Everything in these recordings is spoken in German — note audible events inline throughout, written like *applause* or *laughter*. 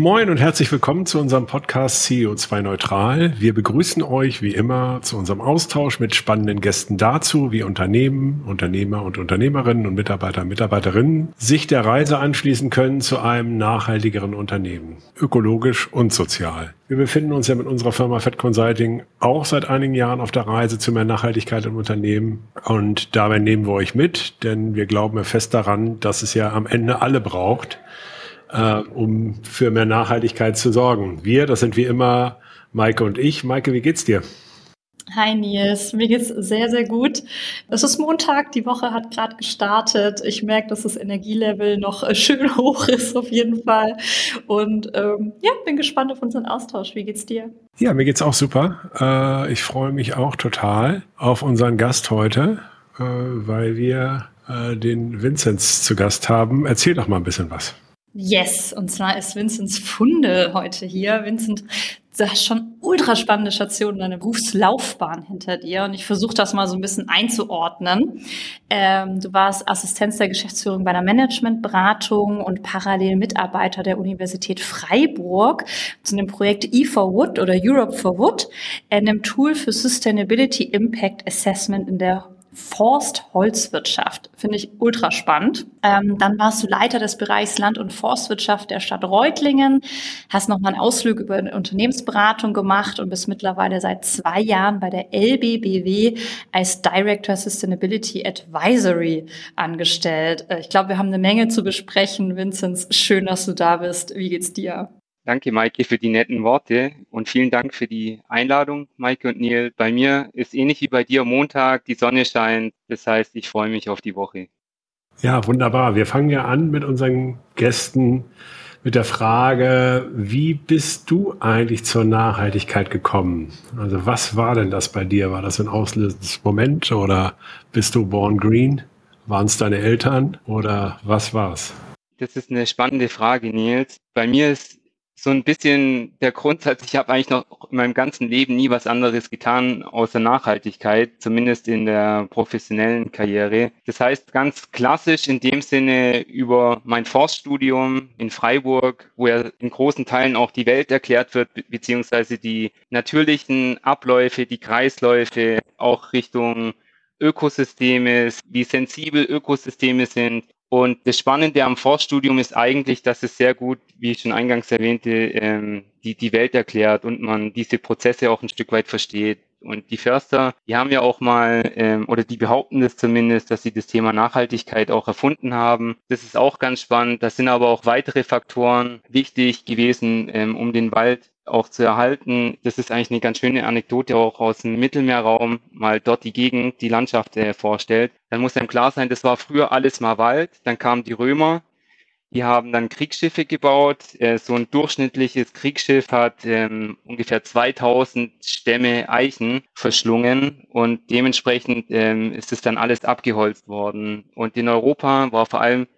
Moin und herzlich willkommen zu unserem Podcast CO2 Neutral. Wir begrüßen euch wie immer zu unserem Austausch mit spannenden Gästen dazu, wie Unternehmen, Unternehmer und Unternehmerinnen und Mitarbeiter und Mitarbeiterinnen sich der Reise anschließen können zu einem nachhaltigeren Unternehmen, ökologisch und sozial. Wir befinden uns ja mit unserer Firma Fed Consulting auch seit einigen Jahren auf der Reise zu mehr Nachhaltigkeit im Unternehmen und dabei nehmen wir euch mit, denn wir glauben fest daran, dass es ja am Ende alle braucht äh, um für mehr Nachhaltigkeit zu sorgen. Wir, das sind wie immer Maike und ich. Maike, wie geht's dir? Hi Nils, mir geht's sehr, sehr gut. Es ist Montag, die Woche hat gerade gestartet. Ich merke, dass das Energielevel noch äh, schön *laughs* hoch ist auf jeden Fall. Und ähm, ja, bin gespannt auf unseren Austausch. Wie geht's dir? Ja, mir geht's auch super. Äh, ich freue mich auch total auf unseren Gast heute, äh, weil wir äh, den Vinzenz zu Gast haben. Erzähl doch mal ein bisschen was. Yes, und zwar ist Vinzenz Funde heute hier. Vincent, du hast schon ultra spannende Stationen, deine Berufslaufbahn hinter dir und ich versuche das mal so ein bisschen einzuordnen. Ähm, du warst Assistenz der Geschäftsführung bei einer Managementberatung und parallel Mitarbeiter der Universität Freiburg zu dem Projekt E4Wood oder Europe for Wood, einem Tool für Sustainability Impact Assessment in der Forst-Holzwirtschaft. Finde ich ultra spannend. Ähm, dann warst du Leiter des Bereichs Land- und Forstwirtschaft der Stadt Reutlingen, hast nochmal einen Ausflug über eine Unternehmensberatung gemacht und bist mittlerweile seit zwei Jahren bei der LBBW als Director Sustainability Advisory angestellt. Äh, ich glaube, wir haben eine Menge zu besprechen. Vinzenz, schön, dass du da bist. Wie geht's dir? Danke, Maike, für die netten Worte und vielen Dank für die Einladung, Maike und Neil. Bei mir ist ähnlich wie bei dir Montag, die Sonne scheint. Das heißt, ich freue mich auf die Woche. Ja, wunderbar. Wir fangen ja an mit unseren Gästen mit der Frage, wie bist du eigentlich zur Nachhaltigkeit gekommen? Also was war denn das bei dir? War das ein auslösendes Moment oder bist du born green? Waren es deine Eltern oder was war's? Das ist eine spannende Frage, Nils. Bei mir ist so ein bisschen der Grundsatz, ich habe eigentlich noch in meinem ganzen Leben nie was anderes getan außer Nachhaltigkeit, zumindest in der professionellen Karriere. Das heißt ganz klassisch in dem Sinne über mein Forststudium in Freiburg, wo ja in großen Teilen auch die Welt erklärt wird, beziehungsweise die natürlichen Abläufe, die Kreisläufe, auch Richtung Ökosysteme, wie sensibel Ökosysteme sind, und das Spannende am Forststudium ist eigentlich, dass es sehr gut, wie ich schon eingangs erwähnte, ähm, die, die Welt erklärt und man diese Prozesse auch ein Stück weit versteht. Und die Förster, die haben ja auch mal, ähm, oder die behaupten das zumindest, dass sie das Thema Nachhaltigkeit auch erfunden haben. Das ist auch ganz spannend. Das sind aber auch weitere Faktoren wichtig gewesen, ähm, um den Wald auch zu erhalten. Das ist eigentlich eine ganz schöne Anekdote auch aus dem Mittelmeerraum, mal dort die Gegend, die Landschaft äh, vorstellt. Dann muss einem klar sein, das war früher alles mal Wald. Dann kamen die Römer, die haben dann Kriegsschiffe gebaut. Äh, so ein durchschnittliches Kriegsschiff hat ähm, ungefähr 2000 Stämme Eichen verschlungen und dementsprechend ähm, ist es dann alles abgeholzt worden. Und in Europa war vor allem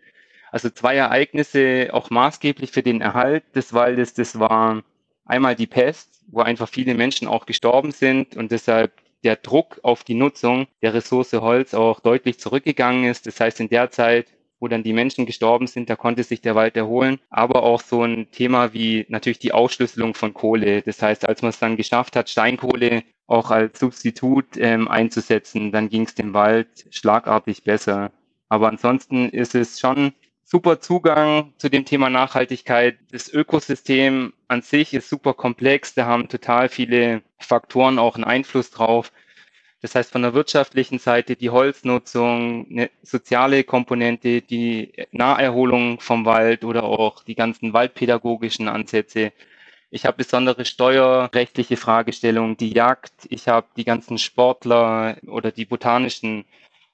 also zwei Ereignisse auch maßgeblich für den Erhalt des Waldes. Das war Einmal die Pest, wo einfach viele Menschen auch gestorben sind und deshalb der Druck auf die Nutzung der Ressource Holz auch deutlich zurückgegangen ist. Das heißt, in der Zeit, wo dann die Menschen gestorben sind, da konnte sich der Wald erholen. Aber auch so ein Thema wie natürlich die Ausschlüsselung von Kohle. Das heißt, als man es dann geschafft hat, Steinkohle auch als Substitut ähm, einzusetzen, dann ging es dem Wald schlagartig besser. Aber ansonsten ist es schon super Zugang zu dem Thema Nachhaltigkeit. Das Ökosystem an sich ist super komplex. Da haben total viele Faktoren auch einen Einfluss drauf. Das heißt, von der wirtschaftlichen Seite die Holznutzung, eine soziale Komponente, die Naherholung vom Wald oder auch die ganzen waldpädagogischen Ansätze. Ich habe besondere steuerrechtliche Fragestellungen, die Jagd. Ich habe die ganzen Sportler oder die botanischen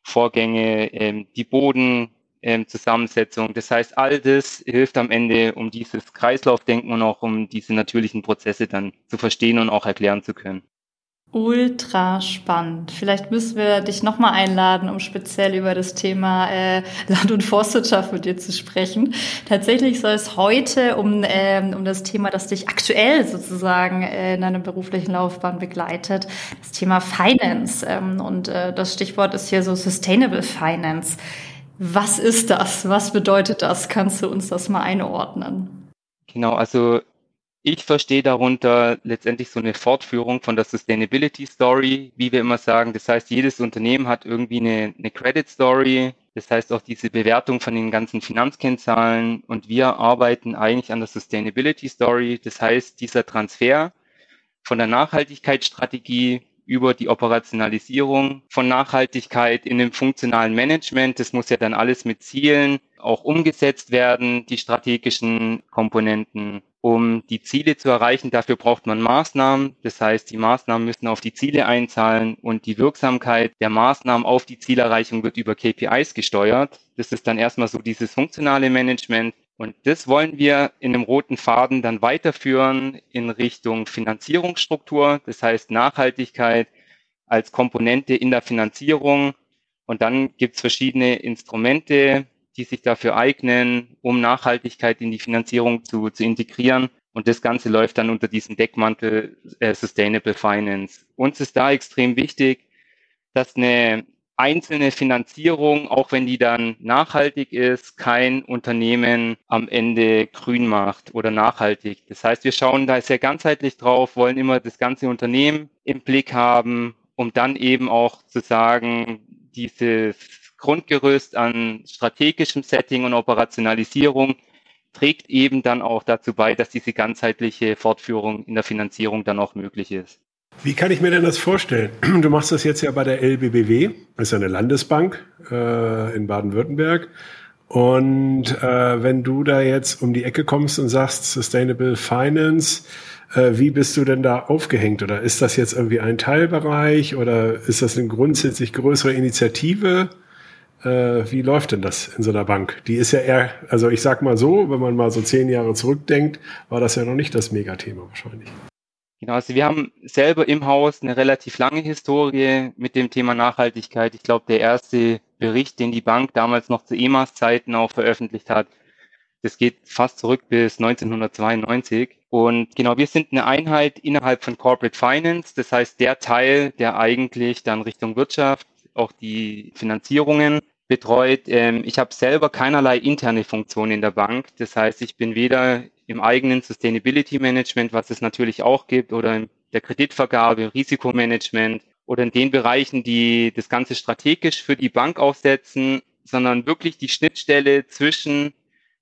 Vorgänge, ähm, die Boden, ähm, Zusammensetzung. Das heißt, all das hilft am Ende, um dieses Kreislaufdenken und auch um diese natürlichen Prozesse dann zu verstehen und auch erklären zu können. Ultra spannend. Vielleicht müssen wir dich nochmal einladen, um speziell über das Thema äh, Land- und Forstwirtschaft mit dir zu sprechen. Tatsächlich soll es heute um, ähm, um das Thema, das dich aktuell sozusagen äh, in deiner beruflichen Laufbahn begleitet, das Thema Finance. Ähm, und äh, das Stichwort ist hier so Sustainable Finance. Was ist das? Was bedeutet das? Kannst du uns das mal einordnen? Genau, also ich verstehe darunter letztendlich so eine Fortführung von der Sustainability Story, wie wir immer sagen. Das heißt, jedes Unternehmen hat irgendwie eine, eine Credit Story. Das heißt auch diese Bewertung von den ganzen Finanzkennzahlen. Und wir arbeiten eigentlich an der Sustainability Story. Das heißt, dieser Transfer von der Nachhaltigkeitsstrategie über die Operationalisierung von Nachhaltigkeit in dem funktionalen Management. Das muss ja dann alles mit Zielen auch umgesetzt werden, die strategischen Komponenten. Um die Ziele zu erreichen, dafür braucht man Maßnahmen. Das heißt, die Maßnahmen müssen auf die Ziele einzahlen und die Wirksamkeit der Maßnahmen auf die Zielerreichung wird über KPIs gesteuert. Das ist dann erstmal so dieses funktionale Management. Und das wollen wir in einem roten Faden dann weiterführen in Richtung Finanzierungsstruktur, das heißt Nachhaltigkeit als Komponente in der Finanzierung. Und dann gibt es verschiedene Instrumente, die sich dafür eignen, um Nachhaltigkeit in die Finanzierung zu, zu integrieren. Und das Ganze läuft dann unter diesem Deckmantel äh, Sustainable Finance. Uns ist da extrem wichtig, dass eine einzelne Finanzierung, auch wenn die dann nachhaltig ist, kein Unternehmen am Ende grün macht oder nachhaltig. Das heißt, wir schauen da sehr ganzheitlich drauf, wollen immer das ganze Unternehmen im Blick haben, um dann eben auch zu sagen, dieses Grundgerüst an strategischem Setting und Operationalisierung trägt eben dann auch dazu bei, dass diese ganzheitliche Fortführung in der Finanzierung dann auch möglich ist. Wie kann ich mir denn das vorstellen? *clears throat* Du machst das jetzt ja bei der LBBW, das ist ja eine Landesbank äh, in Baden-Württemberg. Und äh, wenn du da jetzt um die Ecke kommst und sagst Sustainable Finance, äh, wie bist du denn da aufgehängt? Oder ist das jetzt irgendwie ein Teilbereich oder ist das eine grundsätzlich größere Initiative? Äh, wie läuft denn das in so einer Bank? Die ist ja eher, also ich sag mal so, wenn man mal so zehn Jahre zurückdenkt, war das ja noch nicht das Megathema wahrscheinlich. Genau, also wir haben selber im Haus eine relativ lange Historie mit dem Thema Nachhaltigkeit. Ich glaube, der erste Bericht, den die Bank damals noch zu EMAS-Zeiten auch veröffentlicht hat, das geht fast zurück bis 1992. Und genau, wir sind eine Einheit innerhalb von Corporate Finance. Das heißt, der Teil, der eigentlich dann Richtung Wirtschaft, auch die Finanzierungen betreut. Ähm, ich habe selber keinerlei interne Funktion in der Bank. Das heißt, ich bin weder im eigenen Sustainability Management, was es natürlich auch gibt, oder in der Kreditvergabe, Risikomanagement oder in den Bereichen, die das Ganze strategisch für die Bank aufsetzen, sondern wirklich die Schnittstelle zwischen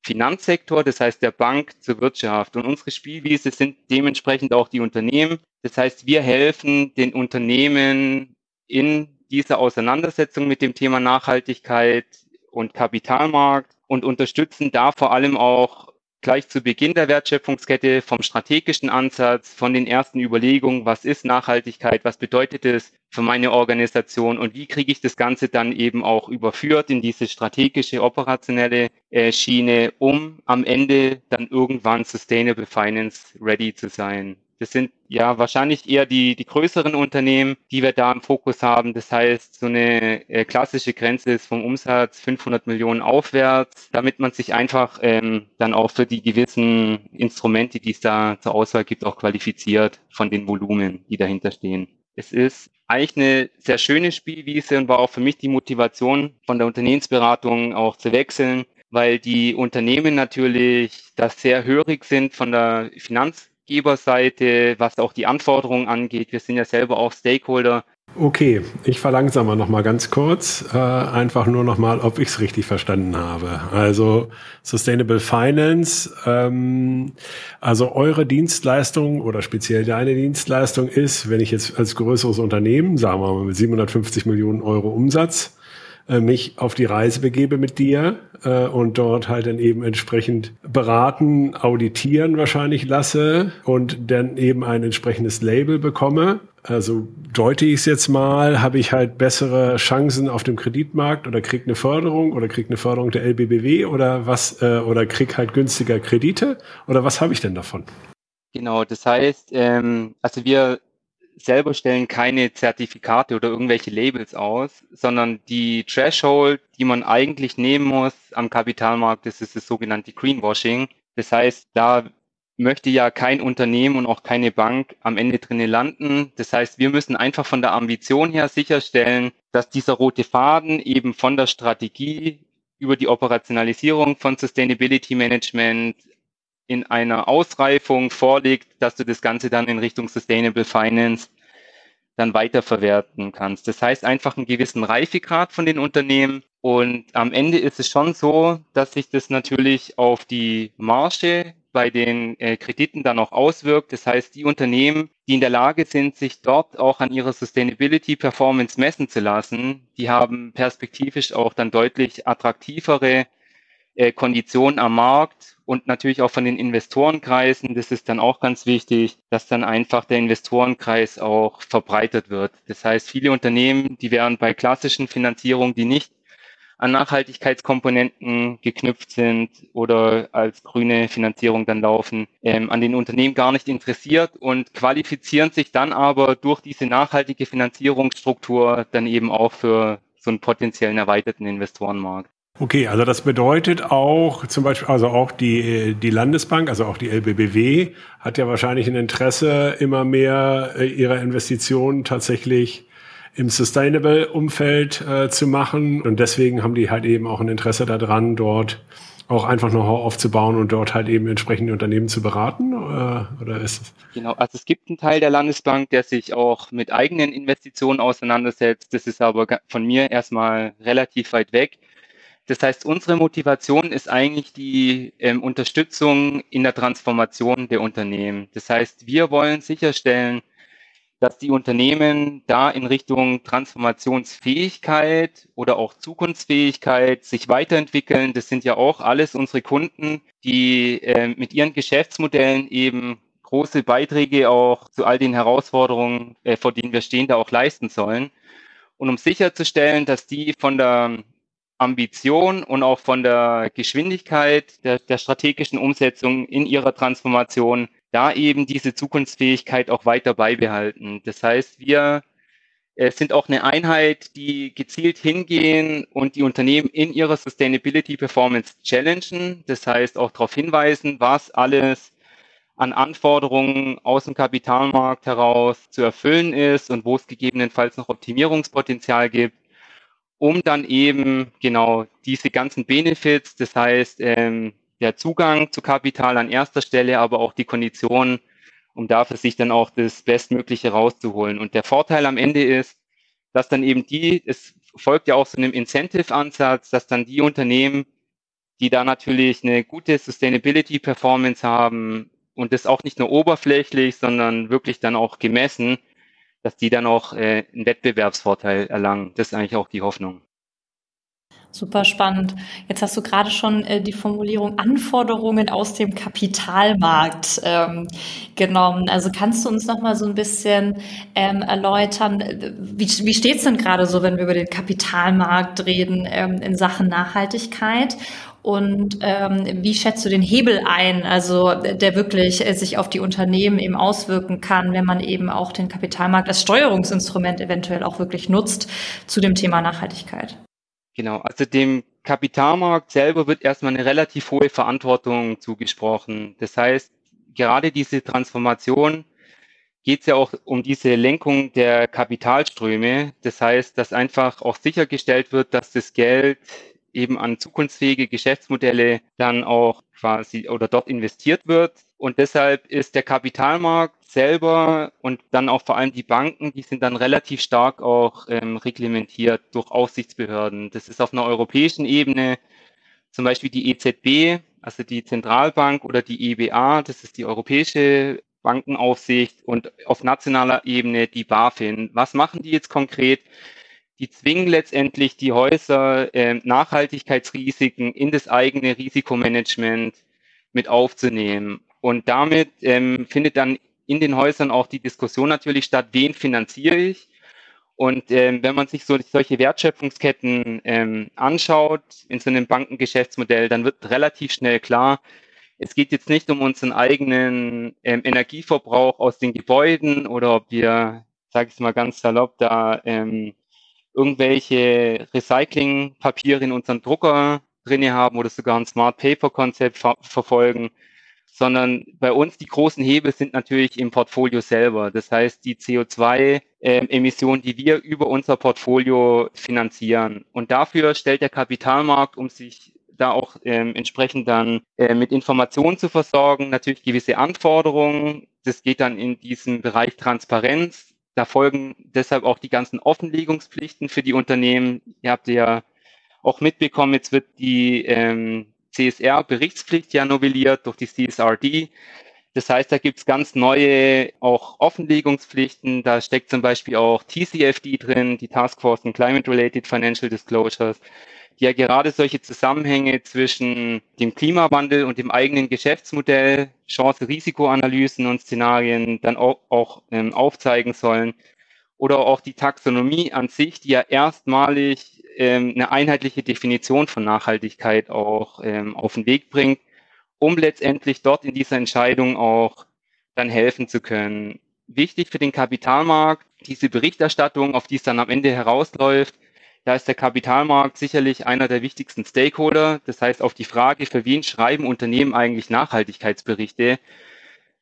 Finanzsektor, das heißt der Bank zur Wirtschaft. Und unsere Spielwiese sind dementsprechend auch die Unternehmen. Das heißt, wir helfen den Unternehmen in dieser Auseinandersetzung mit dem Thema Nachhaltigkeit und Kapitalmarkt und unterstützen da vor allem auch gleich zu Beginn der Wertschöpfungskette vom strategischen Ansatz, von den ersten Überlegungen, was ist Nachhaltigkeit, was bedeutet es für meine Organisation und wie kriege ich das Ganze dann eben auch überführt in diese strategische, operationelle äh, Schiene, um am Ende dann irgendwann Sustainable Finance ready zu sein. Das sind ja wahrscheinlich eher die, die größeren Unternehmen, die wir da im Fokus haben. Das heißt, so eine äh, klassische Grenze ist vom Umsatz 500 Millionen aufwärts, damit man sich einfach ähm, dann auch für die gewissen Instrumente, die es da zur Auswahl gibt, auch qualifiziert von den Volumen, die dahinter stehen. Es ist eigentlich eine sehr schöne Spielwiese und war auch für mich die Motivation von der Unternehmensberatung auch zu wechseln, weil die Unternehmen natürlich da sehr hörig sind von der Finanz Geberseite, was auch die Anforderungen angeht. Wir sind ja selber auch Stakeholder. Okay, ich verlangsame noch mal ganz kurz, äh, einfach nur noch mal, ob ich es richtig verstanden habe. Also Sustainable Finance, ähm, also eure Dienstleistung oder speziell deine Dienstleistung ist, wenn ich jetzt als größeres Unternehmen, sagen wir mal mit 750 Millionen Euro Umsatz, äh, mich auf die Reise begebe mit dir äh, und dort halt dann eben entsprechend beraten, auditieren wahrscheinlich lasse und dann eben ein entsprechendes Label bekomme. Also deute ich es jetzt mal, habe ich halt bessere Chancen auf dem Kreditmarkt oder krieg eine Förderung oder krieg eine Förderung der LBBW oder was äh, oder krieg halt günstiger Kredite oder was habe ich denn davon? Genau, das heißt, ähm, also wir selber stellen keine Zertifikate oder irgendwelche Labels aus, sondern die Threshold, die man eigentlich nehmen muss am Kapitalmarkt, das ist das sogenannte Greenwashing. Das heißt, da möchte ja kein Unternehmen und auch keine Bank am Ende drinnen landen. Das heißt, wir müssen einfach von der Ambition her sicherstellen, dass dieser rote Faden eben von der Strategie über die Operationalisierung von Sustainability Management in einer Ausreifung vorliegt, dass du das Ganze dann in Richtung Sustainable Finance dann weiterverwerten kannst. Das heißt einfach einen gewissen Reifegrad von den Unternehmen. Und am Ende ist es schon so, dass sich das natürlich auf die Marge bei den äh, Krediten dann auch auswirkt. Das heißt, die Unternehmen, die in der Lage sind, sich dort auch an ihrer Sustainability Performance messen zu lassen, die haben perspektivisch auch dann deutlich attraktivere äh, Konditionen am Markt und natürlich auch von den Investorenkreisen. Das ist dann auch ganz wichtig, dass dann einfach der Investorenkreis auch verbreitet wird. Das heißt, viele Unternehmen, die wären bei klassischen Finanzierungen, die nicht an Nachhaltigkeitskomponenten geknüpft sind oder als grüne Finanzierung dann laufen, ähm, an den Unternehmen gar nicht interessiert und qualifizieren sich dann aber durch diese nachhaltige Finanzierungsstruktur dann eben auch für so einen potenziellen erweiterten Investorenmarkt. Okay, also das bedeutet auch zum Beispiel, also auch die, die Landesbank, also auch die LBBW hat ja wahrscheinlich ein Interesse, immer mehr äh, ihrer Investitionen tatsächlich im Sustainable-Umfeld äh, zu machen. Und deswegen haben die halt eben auch ein Interesse daran, dort auch einfach Know-how aufzubauen und dort halt eben entsprechende Unternehmen zu beraten? Oder, äh, oder ist es? Genau, also es gibt einen Teil der Landesbank, der sich auch mit eigenen Investitionen auseinandersetzt. Das ist aber von mir erstmal relativ weit weg. Das heißt, unsere Motivation ist eigentlich die ähm, Unterstützung in der Transformation der Unternehmen. Das heißt, wir wollen sicherstellen, dass die Unternehmen da in Richtung Transformationsfähigkeit oder auch Zukunftsfähigkeit sich weiterentwickeln. Das sind ja auch alles unsere Kunden, die äh, mit ihren Geschäftsmodellen eben große Beiträge auch zu all den Herausforderungen, äh, vor denen wir stehen, da auch leisten sollen. Und um sicherzustellen, dass die von der Ambition und auch von der Geschwindigkeit der, der strategischen Umsetzung in ihrer Transformation da eben diese Zukunftsfähigkeit auch weiter beibehalten. Das heißt, wir äh, sind auch eine Einheit, die gezielt hingehen und die Unternehmen in ihrer Sustainability Performance challengen. Das heißt, auch darauf hinweisen, was alles an Anforderungen aus dem Kapitalmarkt heraus zu erfüllen ist und wo es gegebenenfalls noch Optimierungspotenzial gibt um dann eben genau diese ganzen Benefits, das heißt ähm, der Zugang zu Kapital an erster Stelle, aber auch die Konditionen, um dafür sich dann auch das Bestmögliche rauszuholen. Und der Vorteil am Ende ist, dass dann eben die, es folgt ja auch so einem Incentive-Ansatz, dass dann die Unternehmen, die da natürlich eine gute Sustainability-Performance haben und das auch nicht nur oberflächlich, sondern wirklich dann auch gemessen, dass die dann auch äh, einen Wettbewerbsvorteil erlangen. Das ist eigentlich auch die Hoffnung. Super spannend. Jetzt hast du gerade schon äh, die Formulierung Anforderungen aus dem Kapitalmarkt ähm, genommen. Also kannst du uns noch mal so ein bisschen ähm, erläutern, wie, wie steht es denn gerade so, wenn wir über den Kapitalmarkt reden ähm, in Sachen Nachhaltigkeit? Und ähm, wie schätzt du den Hebel ein, also der wirklich äh, sich auf die Unternehmen eben auswirken kann, wenn man eben auch den Kapitalmarkt als Steuerungsinstrument eventuell auch wirklich nutzt zu dem Thema Nachhaltigkeit? Genau, also dem Kapitalmarkt selber wird erstmal eine relativ hohe Verantwortung zugesprochen. Das heißt, gerade diese Transformation geht es ja auch um diese Lenkung der Kapitalströme. Das heißt, dass einfach auch sichergestellt wird, dass das Geld eben an zukunftsfähige Geschäftsmodelle dann auch quasi oder dort investiert wird. Und deshalb ist der Kapitalmarkt selber und dann auch vor allem die Banken, die sind dann relativ stark auch ähm, reglementiert durch Aufsichtsbehörden. Das ist auf einer europäischen Ebene zum Beispiel die EZB, also die Zentralbank oder die EBA, das ist die Europäische Bankenaufsicht und auf nationaler Ebene die BaFin. Was machen die jetzt konkret? die zwingen letztendlich die Häuser, äh, Nachhaltigkeitsrisiken in das eigene Risikomanagement mit aufzunehmen. Und damit ähm, findet dann in den Häusern auch die Diskussion natürlich statt, wen finanziere ich? Und ähm, wenn man sich so solche Wertschöpfungsketten ähm, anschaut in so einem Bankengeschäftsmodell, dann wird relativ schnell klar, es geht jetzt nicht um unseren eigenen ähm, Energieverbrauch aus den Gebäuden oder ob wir, sage ich mal ganz salopp, da ähm, irgendwelche Recyclingpapiere in unseren Drucker drinne haben oder sogar ein Smart Paper Konzept ver verfolgen, sondern bei uns die großen Hebel sind natürlich im Portfolio selber. Das heißt, die CO2-Emissionen, äh, die wir über unser Portfolio finanzieren. Und dafür stellt der Kapitalmarkt, um sich da auch ähm, entsprechend dann äh, mit Informationen zu versorgen, natürlich gewisse Anforderungen. Das geht dann in diesen Bereich Transparenz. Da folgen deshalb auch die ganzen Offenlegungspflichten für die Unternehmen. Ihr habt ja auch mitbekommen, jetzt wird die ähm, CSR-Berichtspflicht ja novelliert durch die CSRD. Das heißt, da gibt es ganz neue auch Offenlegungspflichten. Da steckt zum Beispiel auch TCFD drin, die Task Force on Climate-Related Financial Disclosures, die ja gerade solche Zusammenhänge zwischen dem Klimawandel und dem eigenen Geschäftsmodell, Chance-Risikoanalysen und Szenarien dann auch, auch ähm, aufzeigen sollen. Oder auch die Taxonomie an sich, die ja erstmalig ähm, eine einheitliche Definition von Nachhaltigkeit auch ähm, auf den Weg bringt um letztendlich dort in dieser Entscheidung auch dann helfen zu können. Wichtig für den Kapitalmarkt, diese Berichterstattung, auf die es dann am Ende herausläuft, da ist der Kapitalmarkt sicherlich einer der wichtigsten Stakeholder. Das heißt, auf die Frage, für wen schreiben Unternehmen eigentlich Nachhaltigkeitsberichte,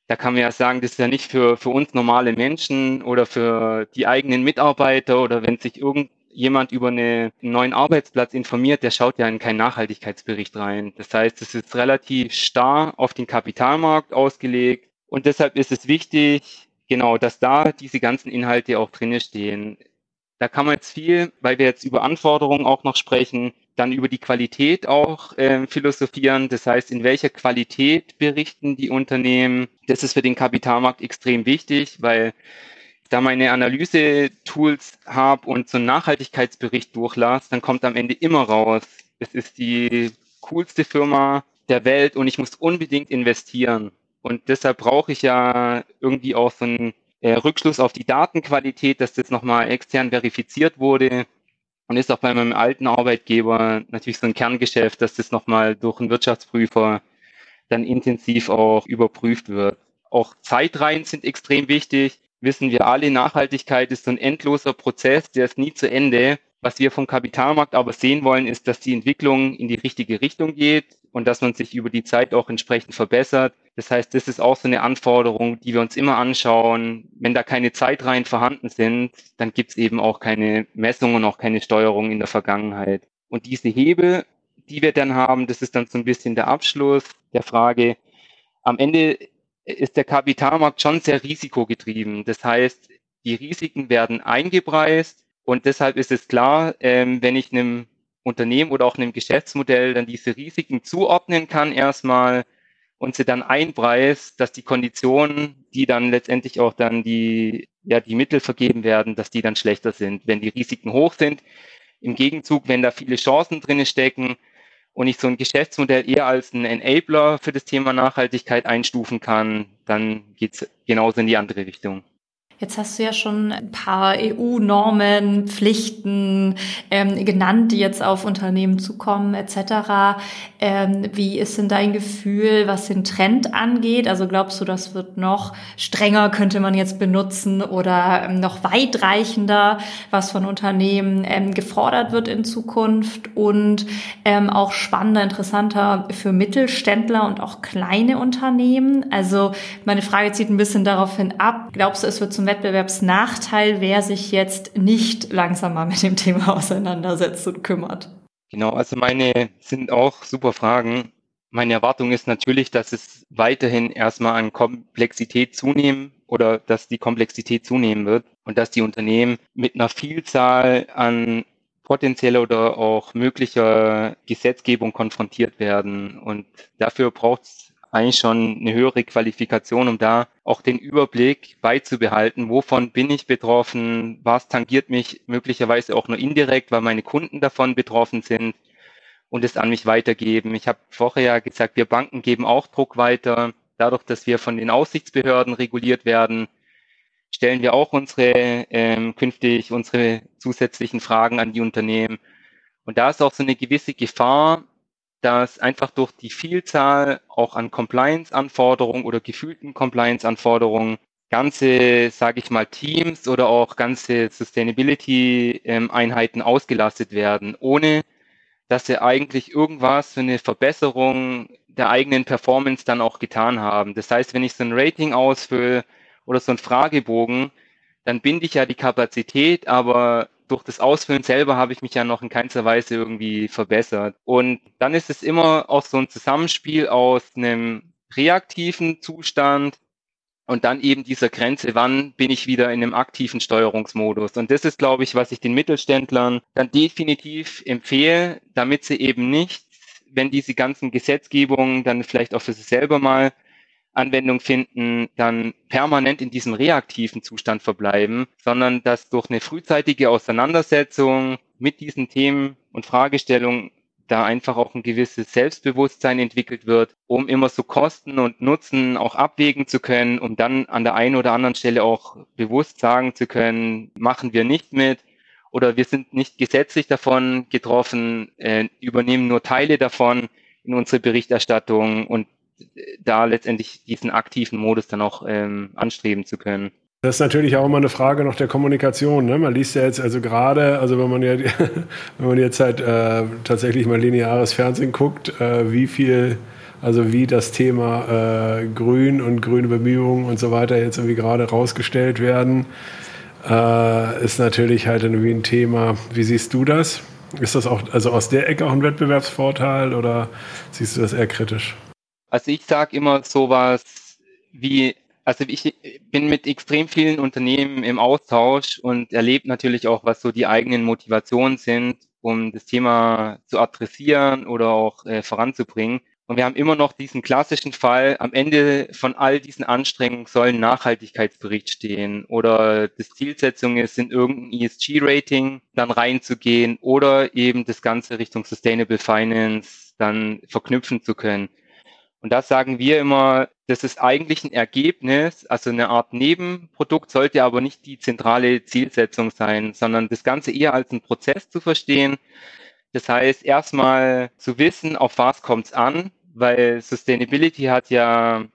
da kann man ja sagen, das ist ja nicht für, für uns normale Menschen oder für die eigenen Mitarbeiter oder wenn sich irgend, jemand über eine, einen neuen Arbeitsplatz informiert, der schaut ja in keinen Nachhaltigkeitsbericht rein. Das heißt, es ist relativ starr auf den Kapitalmarkt ausgelegt und deshalb ist es wichtig, genau, dass da diese ganzen Inhalte auch drinne stehen. Da kann man jetzt viel, weil wir jetzt über Anforderungen auch noch sprechen, dann über die Qualität auch äh, philosophieren. Das heißt, in welcher Qualität berichten die Unternehmen? Das ist für den Kapitalmarkt extrem wichtig, weil da meine Analyse-Tools habe und so einen Nachhaltigkeitsbericht durchlasse, dann kommt am Ende immer raus, es ist die coolste Firma der Welt und ich muss unbedingt investieren. Und deshalb brauche ich ja irgendwie auch so einen äh, Rückschluss auf die Datenqualität, dass das nochmal extern verifiziert wurde. Und ist auch bei meinem alten Arbeitgeber natürlich so ein Kerngeschäft, dass das nochmal durch einen Wirtschaftsprüfer dann intensiv auch überprüft wird. Auch Zeitreihen sind extrem wichtig wissen wir alle, Nachhaltigkeit ist so ein endloser Prozess, der ist nie zu Ende. Was wir vom Kapitalmarkt aber sehen wollen, ist, dass die Entwicklung in die richtige Richtung geht und dass man sich über die Zeit auch entsprechend verbessert. Das heißt, das ist auch so eine Anforderung, die wir uns immer anschauen. Wenn da keine Zeitreihen vorhanden sind, dann gibt es eben auch keine Messung und auch keine Steuerung in der Vergangenheit. Und diese Hebel, die wir dann haben, das ist dann so ein bisschen der Abschluss der Frage. Am Ende ist der Kapitalmarkt schon sehr risikogetrieben. Das heißt, die Risiken werden eingepreist und deshalb ist es klar, ähm, wenn ich einem Unternehmen oder auch einem Geschäftsmodell dann diese Risiken zuordnen kann erstmal und sie dann einpreist, dass die Konditionen, die dann letztendlich auch dann die, ja, die Mittel vergeben werden, dass die dann schlechter sind, wenn die Risiken hoch sind. Im Gegenzug, wenn da viele Chancen drinne stecken, und ich so ein Geschäftsmodell eher als ein Enabler für das Thema Nachhaltigkeit einstufen kann, dann geht's genauso in die andere Richtung. Jetzt hast du ja schon ein paar EU-Normen, Pflichten ähm, genannt, die jetzt auf Unternehmen zukommen etc. Ähm, wie ist denn dein Gefühl, was den Trend angeht? Also glaubst du, das wird noch strenger, könnte man jetzt benutzen oder ähm, noch weitreichender, was von Unternehmen ähm, gefordert wird in Zukunft und ähm, auch spannender, interessanter für Mittelständler und auch kleine Unternehmen? Also meine Frage zieht ein bisschen darauf hin ab. Glaubst du, es wird zum Wettbewerbsnachteil, wer sich jetzt nicht langsamer mit dem Thema *laughs* auseinandersetzt und kümmert? Genau, also meine sind auch super Fragen. Meine Erwartung ist natürlich, dass es weiterhin erstmal an Komplexität zunehmen oder dass die Komplexität zunehmen wird und dass die Unternehmen mit einer Vielzahl an potenzieller oder auch möglicher Gesetzgebung konfrontiert werden. Und dafür braucht es eigentlich schon eine höhere Qualifikation, um da auch den Überblick beizubehalten, wovon bin ich betroffen, was tangiert mich möglicherweise auch nur indirekt, weil meine Kunden davon betroffen sind und es an mich weitergeben. Ich habe vorher ja gesagt, wir Banken geben auch Druck weiter. Dadurch, dass wir von den Aufsichtsbehörden reguliert werden, stellen wir auch unsere ähm, künftig unsere zusätzlichen Fragen an die Unternehmen. Und da ist auch so eine gewisse Gefahr, dass einfach durch die Vielzahl auch an Compliance-Anforderungen oder gefühlten Compliance-Anforderungen ganze, sage ich mal, Teams oder auch ganze Sustainability-Einheiten ausgelastet werden, ohne dass sie eigentlich irgendwas für eine Verbesserung der eigenen Performance dann auch getan haben. Das heißt, wenn ich so ein Rating ausfülle oder so ein Fragebogen, dann binde ich ja die Kapazität, aber durch das Ausfüllen selber habe ich mich ja noch in keinster Weise irgendwie verbessert. Und dann ist es immer auch so ein Zusammenspiel aus einem reaktiven Zustand und dann eben dieser Grenze, wann bin ich wieder in einem aktiven Steuerungsmodus. Und das ist, glaube ich, was ich den Mittelständlern dann definitiv empfehle, damit sie eben nicht, wenn diese ganzen Gesetzgebungen dann vielleicht auch für sich selber mal Anwendung finden, dann permanent in diesem reaktiven Zustand verbleiben, sondern dass durch eine frühzeitige Auseinandersetzung mit diesen Themen und Fragestellungen da einfach auch ein gewisses Selbstbewusstsein entwickelt wird, um immer so Kosten und Nutzen auch abwägen zu können, um dann an der einen oder anderen Stelle auch bewusst sagen zu können, machen wir nicht mit oder wir sind nicht gesetzlich davon getroffen, äh, übernehmen nur Teile davon in unsere Berichterstattung und da letztendlich diesen aktiven Modus dann auch ähm, anstreben zu können. Das ist natürlich auch immer eine Frage noch der Kommunikation. Ne? Man liest ja jetzt also gerade, also wenn man ja, *laughs* wenn man jetzt halt äh, tatsächlich mal lineares Fernsehen guckt, äh, wie viel, also wie das Thema äh, Grün und grüne Bemühungen und so weiter jetzt irgendwie gerade rausgestellt werden, äh, ist natürlich halt irgendwie ein Thema. Wie siehst du das? Ist das auch, also aus der Ecke auch ein Wettbewerbsvorteil oder siehst du das eher kritisch? Also ich sage immer sowas wie also ich bin mit extrem vielen Unternehmen im Austausch und erlebe natürlich auch, was so die eigenen Motivationen sind, um das Thema zu adressieren oder auch äh, voranzubringen. Und wir haben immer noch diesen klassischen Fall, am Ende von all diesen Anstrengungen soll ein Nachhaltigkeitsbericht stehen oder das Zielsetzung ist, in irgendein ESG-Rating dann reinzugehen oder eben das Ganze Richtung Sustainable Finance dann verknüpfen zu können. Und da sagen wir immer, das ist eigentlich ein Ergebnis, also eine Art Nebenprodukt sollte aber nicht die zentrale Zielsetzung sein, sondern das Ganze eher als einen Prozess zu verstehen. Das heißt, erstmal zu wissen, auf was kommt es an, weil Sustainability hat ja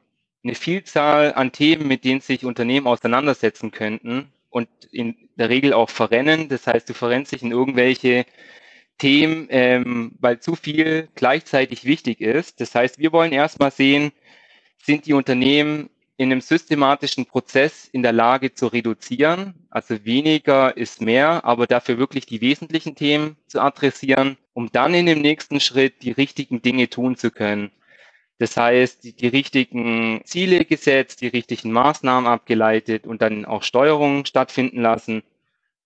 eine Vielzahl an Themen, mit denen sich Unternehmen auseinandersetzen könnten und in der Regel auch verrennen. Das heißt, du verrennst dich in irgendwelche Themen, ähm, weil zu viel gleichzeitig wichtig ist. Das heißt, wir wollen erstmal sehen, sind die Unternehmen in einem systematischen Prozess in der Lage zu reduzieren. Also weniger ist mehr, aber dafür wirklich die wesentlichen Themen zu adressieren, um dann in dem nächsten Schritt die richtigen Dinge tun zu können. Das heißt, die, die richtigen Ziele gesetzt, die richtigen Maßnahmen abgeleitet und dann auch Steuerungen stattfinden lassen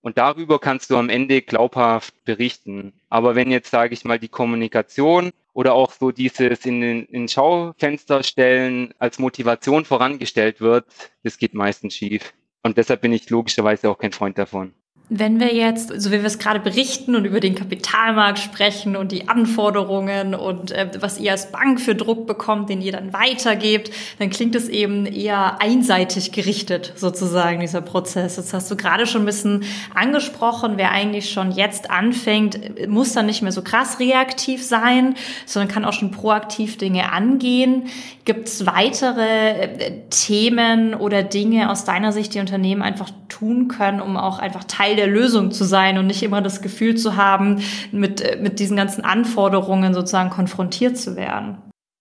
und darüber kannst du am Ende glaubhaft berichten. Aber wenn jetzt, sage ich mal, die Kommunikation oder auch so dieses in den in Schaufenster stellen als Motivation vorangestellt wird, das geht meistens schief. Und deshalb bin ich logischerweise auch kein Freund davon. Wenn wir jetzt, so wie wir es gerade berichten und über den Kapitalmarkt sprechen und die Anforderungen und äh, was ihr als Bank für Druck bekommt, den ihr dann weitergebt, dann klingt es eben eher einseitig gerichtet, sozusagen, dieser Prozess. Das hast du gerade schon ein bisschen angesprochen. Wer eigentlich schon jetzt anfängt, muss dann nicht mehr so krass reaktiv sein, sondern kann auch schon proaktiv Dinge angehen. Gibt es weitere äh, Themen oder Dinge aus deiner Sicht, die Unternehmen einfach tun können, um auch einfach Teil der Lösung zu sein und nicht immer das Gefühl zu haben, mit, äh, mit diesen ganzen Anforderungen sozusagen konfrontiert zu werden?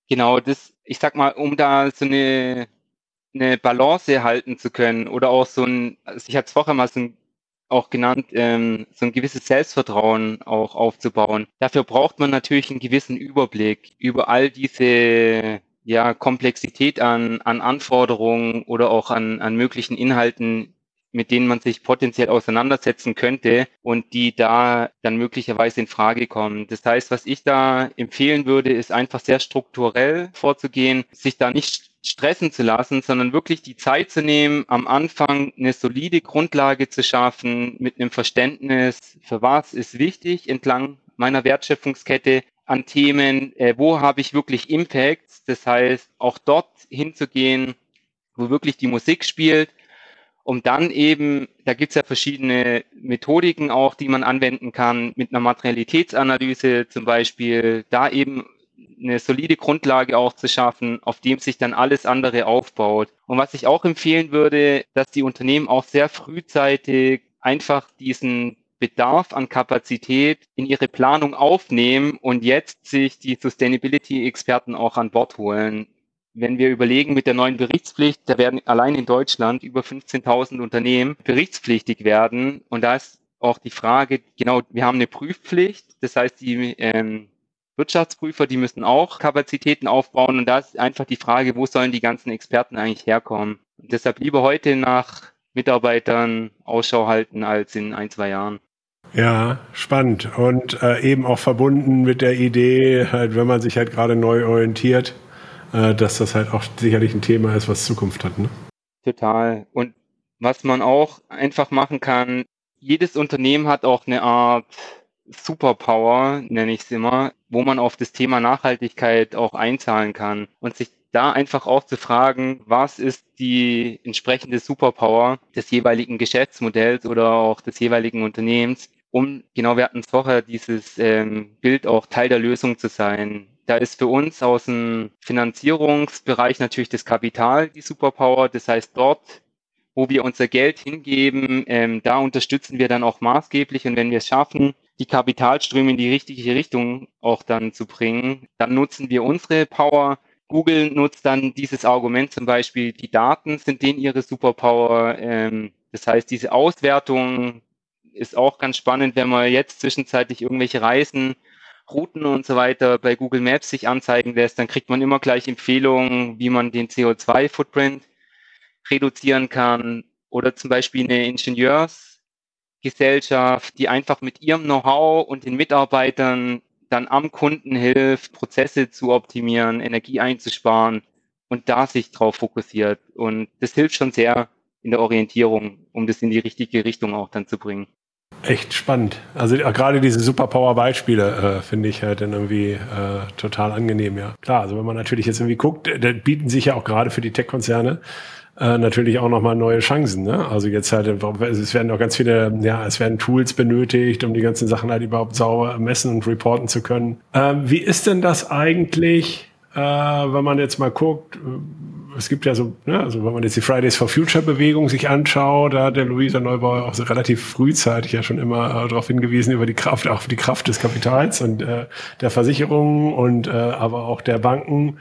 Genau, das, ich sag mal, um da so eine, eine Balance halten zu können oder auch so ein, also ich hatte es vorher mal so ein auch genannt, ähm, so ein gewisses Selbstvertrauen auch aufzubauen. Dafür braucht man natürlich einen gewissen Überblick über all diese ja, Komplexität an, an Anforderungen oder auch an, an möglichen Inhalten, mit denen man sich potenziell auseinandersetzen könnte und die da dann möglicherweise in Frage kommen. Das heißt, was ich da empfehlen würde, ist einfach sehr strukturell vorzugehen, sich da nicht stressen zu lassen, sondern wirklich die Zeit zu nehmen, am Anfang eine solide Grundlage zu schaffen mit einem Verständnis, für was ist wichtig entlang meiner Wertschöpfungskette an Themen, äh, wo habe ich wirklich Impact. Das heißt, auch dort hinzugehen, wo wirklich die Musik spielt, um dann eben, da gibt es ja verschiedene Methodiken auch, die man anwenden kann, mit einer Materialitätsanalyse zum Beispiel, da eben eine solide Grundlage auch zu schaffen, auf dem sich dann alles andere aufbaut. Und was ich auch empfehlen würde, dass die Unternehmen auch sehr frühzeitig einfach diesen Bedarf an Kapazität in ihre Planung aufnehmen und jetzt sich die Sustainability-Experten auch an Bord holen. Wenn wir überlegen mit der neuen Berichtspflicht, da werden allein in Deutschland über 15.000 Unternehmen berichtspflichtig werden und da ist auch die Frage, genau, wir haben eine Prüfpflicht, das heißt, die ähm, Wirtschaftsprüfer, die müssen auch Kapazitäten aufbauen und da ist einfach die Frage, wo sollen die ganzen Experten eigentlich herkommen? Und deshalb lieber heute nach Mitarbeitern Ausschau halten als in ein, zwei Jahren. Ja, spannend. Und äh, eben auch verbunden mit der Idee, halt, wenn man sich halt gerade neu orientiert, äh, dass das halt auch sicherlich ein Thema ist, was Zukunft hat. Ne? Total. Und was man auch einfach machen kann, jedes Unternehmen hat auch eine Art Superpower, nenne ich es immer, wo man auf das Thema Nachhaltigkeit auch einzahlen kann und sich da einfach auch zu fragen, was ist die entsprechende Superpower des jeweiligen Geschäftsmodells oder auch des jeweiligen Unternehmens, um, genau, wir hatten es vorher, dieses ähm, Bild auch Teil der Lösung zu sein. Da ist für uns aus dem Finanzierungsbereich natürlich das Kapital die Superpower. Das heißt, dort, wo wir unser Geld hingeben, ähm, da unterstützen wir dann auch maßgeblich. Und wenn wir es schaffen, die Kapitalströme in die richtige Richtung auch dann zu bringen, dann nutzen wir unsere Power. Google nutzt dann dieses Argument zum Beispiel, die Daten sind denen ihre Superpower. Ähm, das heißt, diese Auswertung ist auch ganz spannend, wenn man jetzt zwischenzeitlich irgendwelche Reisen, Routen und so weiter bei Google Maps sich anzeigen lässt, dann kriegt man immer gleich Empfehlungen, wie man den CO2-Footprint reduzieren kann. Oder zum Beispiel eine Ingenieursgesellschaft, die einfach mit ihrem Know-how und den Mitarbeitern dann am Kunden hilft, Prozesse zu optimieren, Energie einzusparen und da sich drauf fokussiert. Und das hilft schon sehr in der Orientierung, um das in die richtige Richtung auch dann zu bringen. Echt spannend. Also gerade diese Superpower-Beispiele äh, finde ich halt dann irgendwie äh, total angenehm, ja. Klar, also wenn man natürlich jetzt irgendwie guckt, da bieten sich ja auch gerade für die Tech-Konzerne äh, natürlich auch nochmal neue Chancen. Ne? Also jetzt halt, es werden auch ganz viele, ja, es werden Tools benötigt, um die ganzen Sachen halt überhaupt sauber messen und reporten zu können. Ähm, wie ist denn das eigentlich, äh, wenn man jetzt mal guckt, es gibt ja so, ne, also wenn man jetzt die Fridays for Future Bewegung sich anschaut, da hat der Luisa Neubauer auch so relativ frühzeitig ja schon immer äh, darauf hingewiesen, über die Kraft, auch die Kraft des Kapitals und äh, der Versicherungen und äh, aber auch der Banken.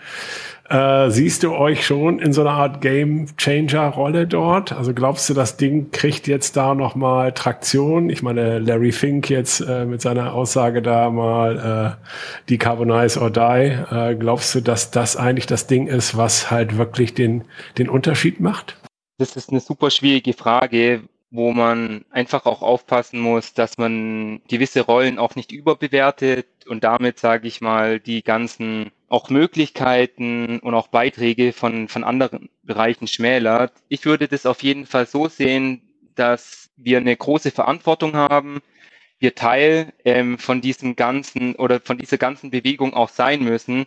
Äh, siehst du euch schon in so einer Art Game Changer Rolle dort? Also glaubst du, das Ding kriegt jetzt da nochmal Traktion? Ich meine, Larry Fink jetzt äh, mit seiner Aussage da mal äh, Decarbonize or Die. Äh, glaubst du, dass das eigentlich das Ding ist, was halt wirklich den, den Unterschied macht? Das ist eine super schwierige Frage, wo man einfach auch aufpassen muss, dass man gewisse Rollen auch nicht überbewertet und damit, sage ich mal, die ganzen auch Möglichkeiten und auch Beiträge von, von anderen Bereichen schmälert. Ich würde das auf jeden Fall so sehen, dass wir eine große Verantwortung haben, wir Teil ähm, von diesem ganzen oder von dieser ganzen Bewegung auch sein müssen.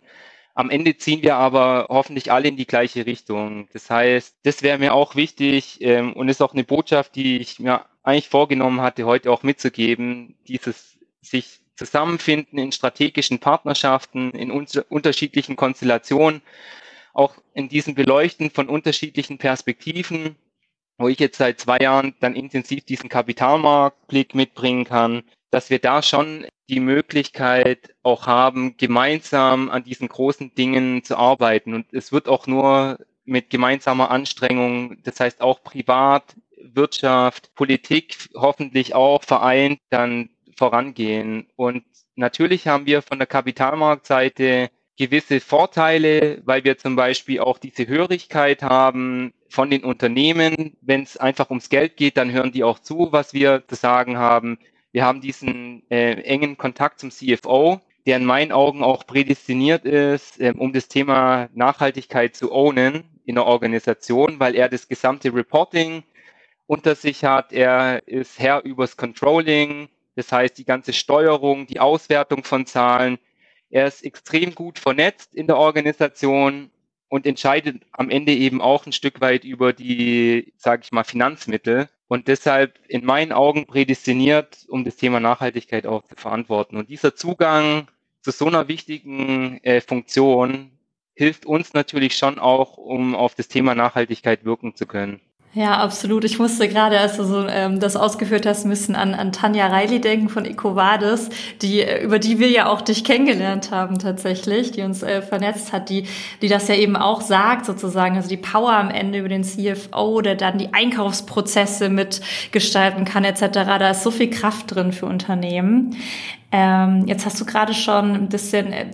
Am Ende ziehen wir aber hoffentlich alle in die gleiche Richtung. Das heißt, das wäre mir auch wichtig ähm, und ist auch eine Botschaft, die ich mir eigentlich vorgenommen hatte, heute auch mitzugeben, dieses sich zusammenfinden in strategischen Partnerschaften, in un unterschiedlichen Konstellationen, auch in diesem Beleuchten von unterschiedlichen Perspektiven, wo ich jetzt seit zwei Jahren dann intensiv diesen Kapitalmarktblick mitbringen kann, dass wir da schon die Möglichkeit auch haben, gemeinsam an diesen großen Dingen zu arbeiten. Und es wird auch nur mit gemeinsamer Anstrengung, das heißt auch privat, Wirtschaft, Politik hoffentlich auch vereint, dann vorangehen. Und natürlich haben wir von der Kapitalmarktseite gewisse Vorteile, weil wir zum Beispiel auch diese Hörigkeit haben von den Unternehmen. Wenn es einfach ums Geld geht, dann hören die auch zu, was wir zu sagen haben. Wir haben diesen äh, engen Kontakt zum CFO, der in meinen Augen auch prädestiniert ist, äh, um das Thema Nachhaltigkeit zu ownen in der Organisation, weil er das gesamte Reporting unter sich hat. Er ist Herr übers Controlling, das heißt, die ganze Steuerung, die Auswertung von Zahlen. Er ist extrem gut vernetzt in der Organisation und entscheidet am Ende eben auch ein Stück weit über die, sage ich mal, Finanzmittel und deshalb in meinen Augen prädestiniert, um das Thema Nachhaltigkeit auch zu verantworten. Und dieser Zugang zu so einer wichtigen äh, Funktion hilft uns natürlich schon auch, um auf das Thema Nachhaltigkeit wirken zu können. Ja, absolut. Ich musste gerade, als du so ähm, das ausgeführt hast, müssen an, an Tanja Reilly denken von EcoVadis, die, äh, über die wir ja auch dich kennengelernt haben tatsächlich, die uns äh, vernetzt hat, die, die das ja eben auch sagt sozusagen, also die Power am Ende über den CFO, der dann die Einkaufsprozesse mitgestalten kann etc. Da ist so viel Kraft drin für Unternehmen. Ähm, jetzt hast du gerade schon ein bisschen, äh,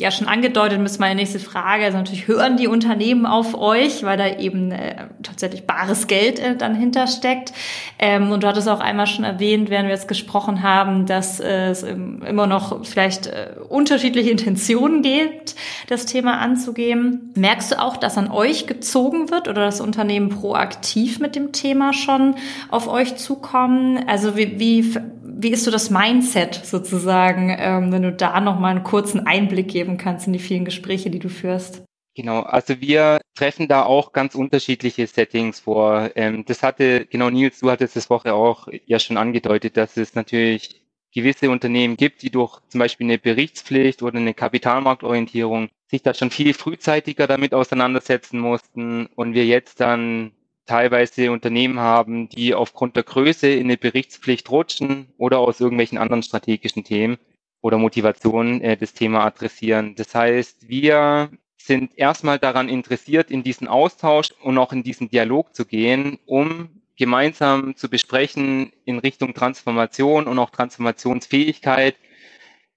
ja schon angedeutet, ist meine nächste Frage. Also natürlich hören die Unternehmen auf euch, weil da eben äh, tatsächlich bares Geld äh, dann hintersteckt. Ähm, und du hattest auch einmal schon erwähnt, während wir jetzt gesprochen haben, dass äh, es immer noch vielleicht äh, unterschiedliche Intentionen gibt, das Thema anzugehen. Merkst du auch, dass an euch gezogen wird oder das Unternehmen proaktiv mit dem Thema schon auf euch zukommen? Also wie, wie wie ist so das Mindset sozusagen, ähm, wenn du da nochmal einen kurzen Einblick geben kannst in die vielen Gespräche, die du führst? Genau, also wir treffen da auch ganz unterschiedliche Settings vor. Ähm, das hatte, genau Nils, du hattest das Woche auch ja schon angedeutet, dass es natürlich gewisse Unternehmen gibt, die durch zum Beispiel eine Berichtspflicht oder eine Kapitalmarktorientierung sich da schon viel frühzeitiger damit auseinandersetzen mussten und wir jetzt dann teilweise Unternehmen haben, die aufgrund der Größe in eine Berichtspflicht rutschen oder aus irgendwelchen anderen strategischen Themen oder Motivationen äh, das Thema adressieren. Das heißt, wir sind erstmal daran interessiert, in diesen Austausch und auch in diesen Dialog zu gehen, um gemeinsam zu besprechen in Richtung Transformation und auch Transformationsfähigkeit.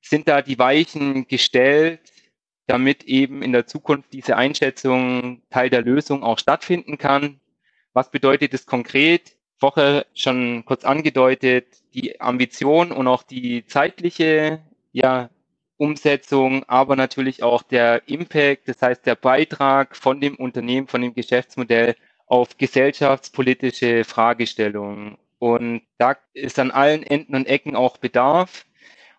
Sind da die Weichen gestellt, damit eben in der Zukunft diese Einschätzung Teil der Lösung auch stattfinden kann? Was bedeutet es konkret? Woche schon kurz angedeutet, die Ambition und auch die zeitliche ja, Umsetzung, aber natürlich auch der Impact, das heißt der Beitrag von dem Unternehmen, von dem Geschäftsmodell auf gesellschaftspolitische Fragestellungen. Und da ist an allen Enden und Ecken auch Bedarf.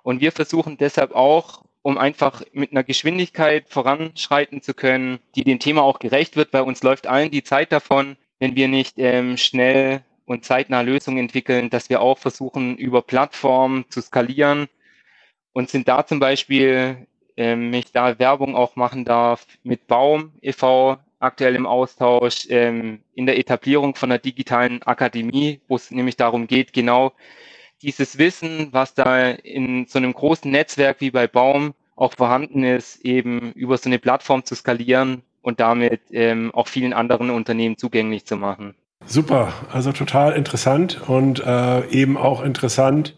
Und wir versuchen deshalb auch, um einfach mit einer Geschwindigkeit voranschreiten zu können, die dem Thema auch gerecht wird. Bei uns läuft allen die Zeit davon, wenn wir nicht ähm, schnell und zeitnah Lösungen entwickeln, dass wir auch versuchen, über Plattformen zu skalieren und sind da zum Beispiel, ähm, ich da Werbung auch machen darf, mit Baum e.V. aktuell im Austausch ähm, in der Etablierung von einer digitalen Akademie, wo es nämlich darum geht, genau dieses Wissen, was da in so einem großen Netzwerk wie bei Baum auch vorhanden ist, eben über so eine Plattform zu skalieren und damit ähm, auch vielen anderen Unternehmen zugänglich zu machen. Super, also total interessant und äh, eben auch interessant,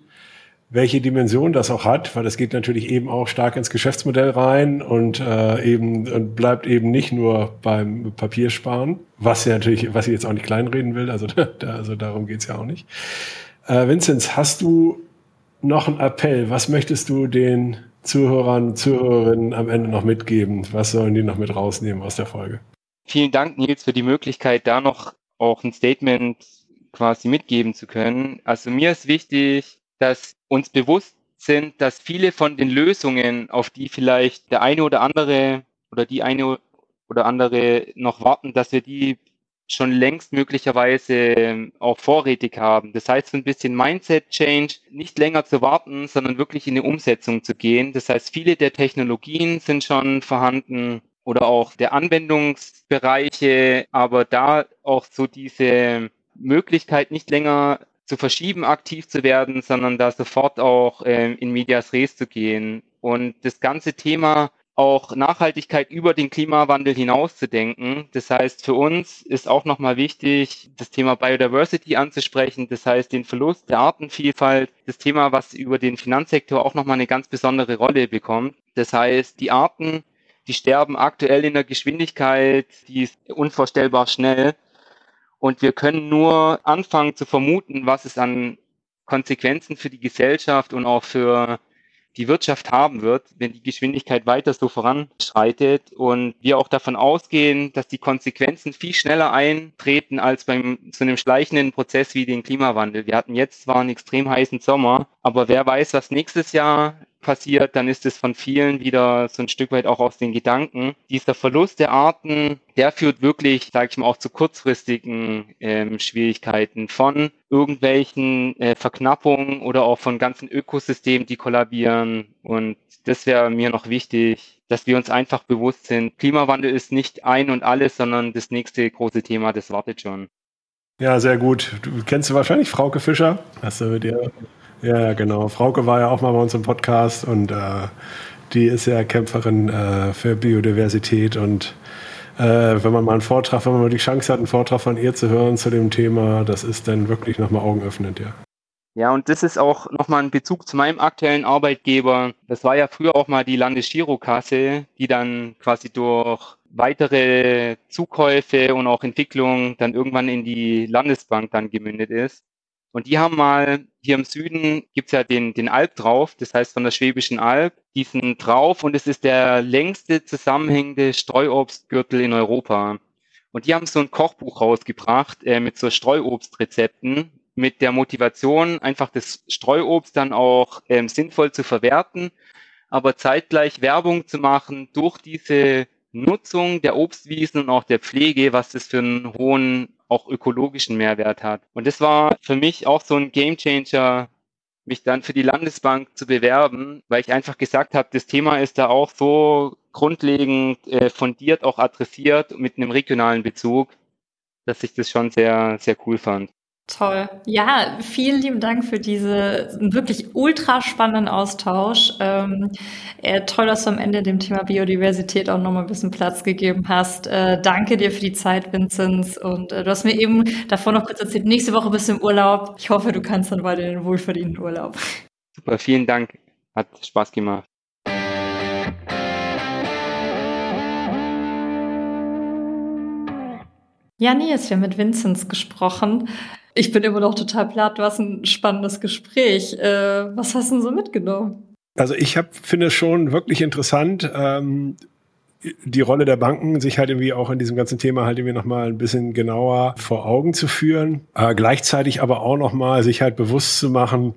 welche Dimension das auch hat, weil das geht natürlich eben auch stark ins Geschäftsmodell rein und äh, eben und bleibt eben nicht nur beim Papiersparen, was ja natürlich, was ich jetzt auch nicht kleinreden will, also, *laughs* da, also darum geht's ja auch nicht. Äh, Vinzenz, hast du noch einen Appell? Was möchtest du den Zuhörern, Zuhörerinnen am Ende noch mitgeben? Was sollen die noch mit rausnehmen aus der Folge? Vielen Dank, Nils, für die Möglichkeit, da noch auch ein Statement quasi mitgeben zu können. Also mir ist wichtig, dass uns bewusst sind, dass viele von den Lösungen, auf die vielleicht der eine oder andere oder die eine oder andere noch warten, dass wir die schon längst möglicherweise ähm, auch vorrätig haben. Das heißt, so ein bisschen Mindset-Change, nicht länger zu warten, sondern wirklich in die Umsetzung zu gehen. Das heißt, viele der Technologien sind schon vorhanden oder auch der Anwendungsbereiche, aber da auch so diese Möglichkeit nicht länger zu verschieben, aktiv zu werden, sondern da sofort auch ähm, in Medias Res zu gehen. Und das ganze Thema auch Nachhaltigkeit über den Klimawandel hinaus zu denken. Das heißt, für uns ist auch nochmal wichtig, das Thema Biodiversity anzusprechen. Das heißt, den Verlust der Artenvielfalt, das Thema, was über den Finanzsektor auch nochmal eine ganz besondere Rolle bekommt. Das heißt, die Arten, die sterben aktuell in der Geschwindigkeit, die ist unvorstellbar schnell. Und wir können nur anfangen zu vermuten, was es an Konsequenzen für die Gesellschaft und auch für die Wirtschaft haben wird, wenn die Geschwindigkeit weiter so voranschreitet und wir auch davon ausgehen, dass die Konsequenzen viel schneller eintreten als beim so einem schleichenden Prozess wie den Klimawandel. Wir hatten jetzt zwar einen extrem heißen Sommer, aber wer weiß, was nächstes Jahr passiert, dann ist es von vielen wieder so ein Stück weit auch aus den Gedanken. Dieser Verlust der Arten, der führt wirklich, sage ich mal, auch zu kurzfristigen ähm, Schwierigkeiten von irgendwelchen äh, Verknappungen oder auch von ganzen Ökosystemen, die kollabieren. Und das wäre mir noch wichtig, dass wir uns einfach bewusst sind, Klimawandel ist nicht ein und alles, sondern das nächste große Thema, das wartet schon. Ja, sehr gut. Du kennst du wahrscheinlich Frauke Fischer? Hast du mit ihr? Ja, genau. Frauke war ja auch mal bei uns im Podcast und äh, die ist ja Kämpferin äh, für Biodiversität und äh, wenn man mal einen Vortrag, wenn man mal die Chance hat, einen Vortrag von ihr zu hören zu dem Thema, das ist dann wirklich nochmal augenöffnend, ja. Ja, und das ist auch nochmal ein Bezug zu meinem aktuellen Arbeitgeber. Das war ja früher auch mal die Landesgirokasse, die dann quasi durch weitere Zukäufe und auch Entwicklung dann irgendwann in die Landesbank dann gemündet ist. Und die haben mal, hier im Süden gibt's ja den, den Alp drauf, das heißt von der Schwäbischen Alb, diesen drauf und es ist der längste zusammenhängende Streuobstgürtel in Europa. Und die haben so ein Kochbuch rausgebracht äh, mit so Streuobstrezepten, mit der Motivation, einfach das Streuobst dann auch ähm, sinnvoll zu verwerten, aber zeitgleich Werbung zu machen durch diese Nutzung der Obstwiesen und auch der Pflege, was das für einen hohen, auch ökologischen Mehrwert hat. Und das war für mich auch so ein Gamechanger, mich dann für die Landesbank zu bewerben, weil ich einfach gesagt habe, das Thema ist da auch so grundlegend äh, fundiert auch adressiert mit einem regionalen Bezug, dass ich das schon sehr, sehr cool fand. Toll. Ja, vielen lieben Dank für diese wirklich ultra spannenden Austausch. Ähm, äh, toll, dass du am Ende dem Thema Biodiversität auch nochmal ein bisschen Platz gegeben hast. Äh, danke dir für die Zeit, Vinzenz. Und äh, du hast mir eben davor noch kurz erzählt, nächste Woche bist du im Urlaub. Ich hoffe, du kannst dann weiter den wohlverdienten Urlaub. Super, vielen Dank. Hat Spaß gemacht. Ja, Nils, wir haben mit Vinzenz gesprochen. Ich bin immer noch total platt. Hast ein spannendes Gespräch. Äh, was hast du denn so mitgenommen? Also ich finde es schon wirklich interessant, ähm, die Rolle der Banken, sich halt irgendwie auch in diesem ganzen Thema halt irgendwie nochmal ein bisschen genauer vor Augen zu führen. Äh, gleichzeitig aber auch nochmal sich halt bewusst zu machen,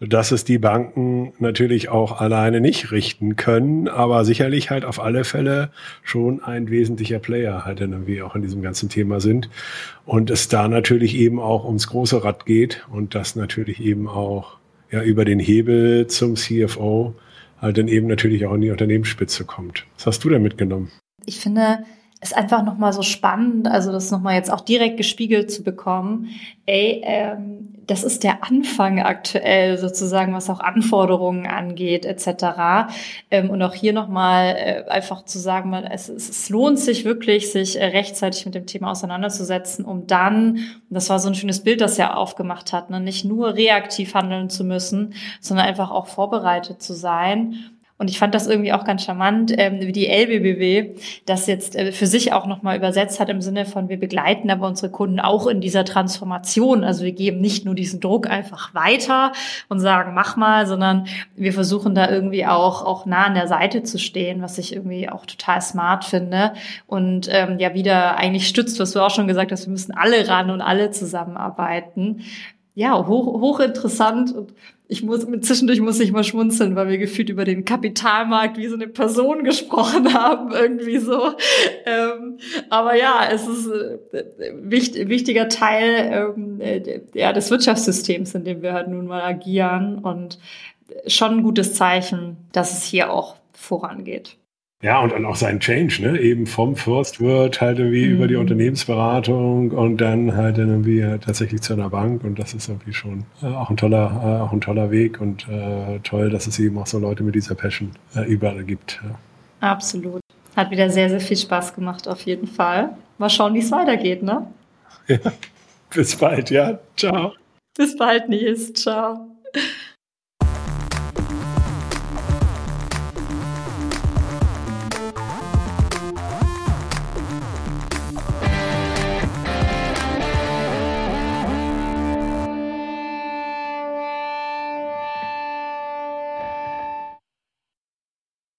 dass es die Banken natürlich auch alleine nicht richten können, aber sicherlich halt auf alle Fälle schon ein wesentlicher Player halt irgendwie auch in diesem ganzen Thema sind. Und es da natürlich eben auch ums große Rad geht und das natürlich eben auch ja über den Hebel zum CFO halt dann eben natürlich auch in die Unternehmensspitze kommt. Was hast du denn mitgenommen? Ich finde, ist einfach nochmal so spannend, also das nochmal jetzt auch direkt gespiegelt zu bekommen. Ey, ähm, das ist der Anfang aktuell sozusagen, was auch Anforderungen angeht etc. Ähm, und auch hier nochmal äh, einfach zu sagen, es, es lohnt sich wirklich, sich äh, rechtzeitig mit dem Thema auseinanderzusetzen, um dann, das war so ein schönes Bild, das er aufgemacht hat, ne, nicht nur reaktiv handeln zu müssen, sondern einfach auch vorbereitet zu sein und ich fand das irgendwie auch ganz charmant, ähm, wie die LBBW das jetzt äh, für sich auch nochmal übersetzt hat im Sinne von, wir begleiten aber unsere Kunden auch in dieser Transformation. Also wir geben nicht nur diesen Druck einfach weiter und sagen, mach mal, sondern wir versuchen da irgendwie auch, auch nah an der Seite zu stehen, was ich irgendwie auch total smart finde. Und ähm, ja, wieder eigentlich stützt, was du auch schon gesagt hast, wir müssen alle ran und alle zusammenarbeiten ja, hoch, hochinteressant und ich muss, zwischendurch muss ich mal schmunzeln, weil wir gefühlt über den Kapitalmarkt wie so eine Person gesprochen *laughs* haben, irgendwie so. Ähm, aber ja, es ist äh, wichtig, wichtiger Teil ähm, äh, ja, des Wirtschaftssystems, in dem wir halt nun mal agieren und schon ein gutes Zeichen, dass es hier auch vorangeht. Ja, und dann auch sein Change, ne? Eben vom First Word halt irgendwie mhm. über die mhm. Unternehmensberatung und dann halt irgendwie tatsächlich zu einer Bank und das ist irgendwie schon äh, auch ein toller, äh, auch ein toller Weg und äh, toll, dass es eben auch so Leute mit dieser Passion äh, überall gibt. Ja. Absolut. Hat wieder sehr, sehr viel Spaß gemacht, auf jeden Fall. Mal schauen, wie es weitergeht, ne? *laughs* Ja. Bis bald, ja. Ciao. Bis bald, Nils. Ciao.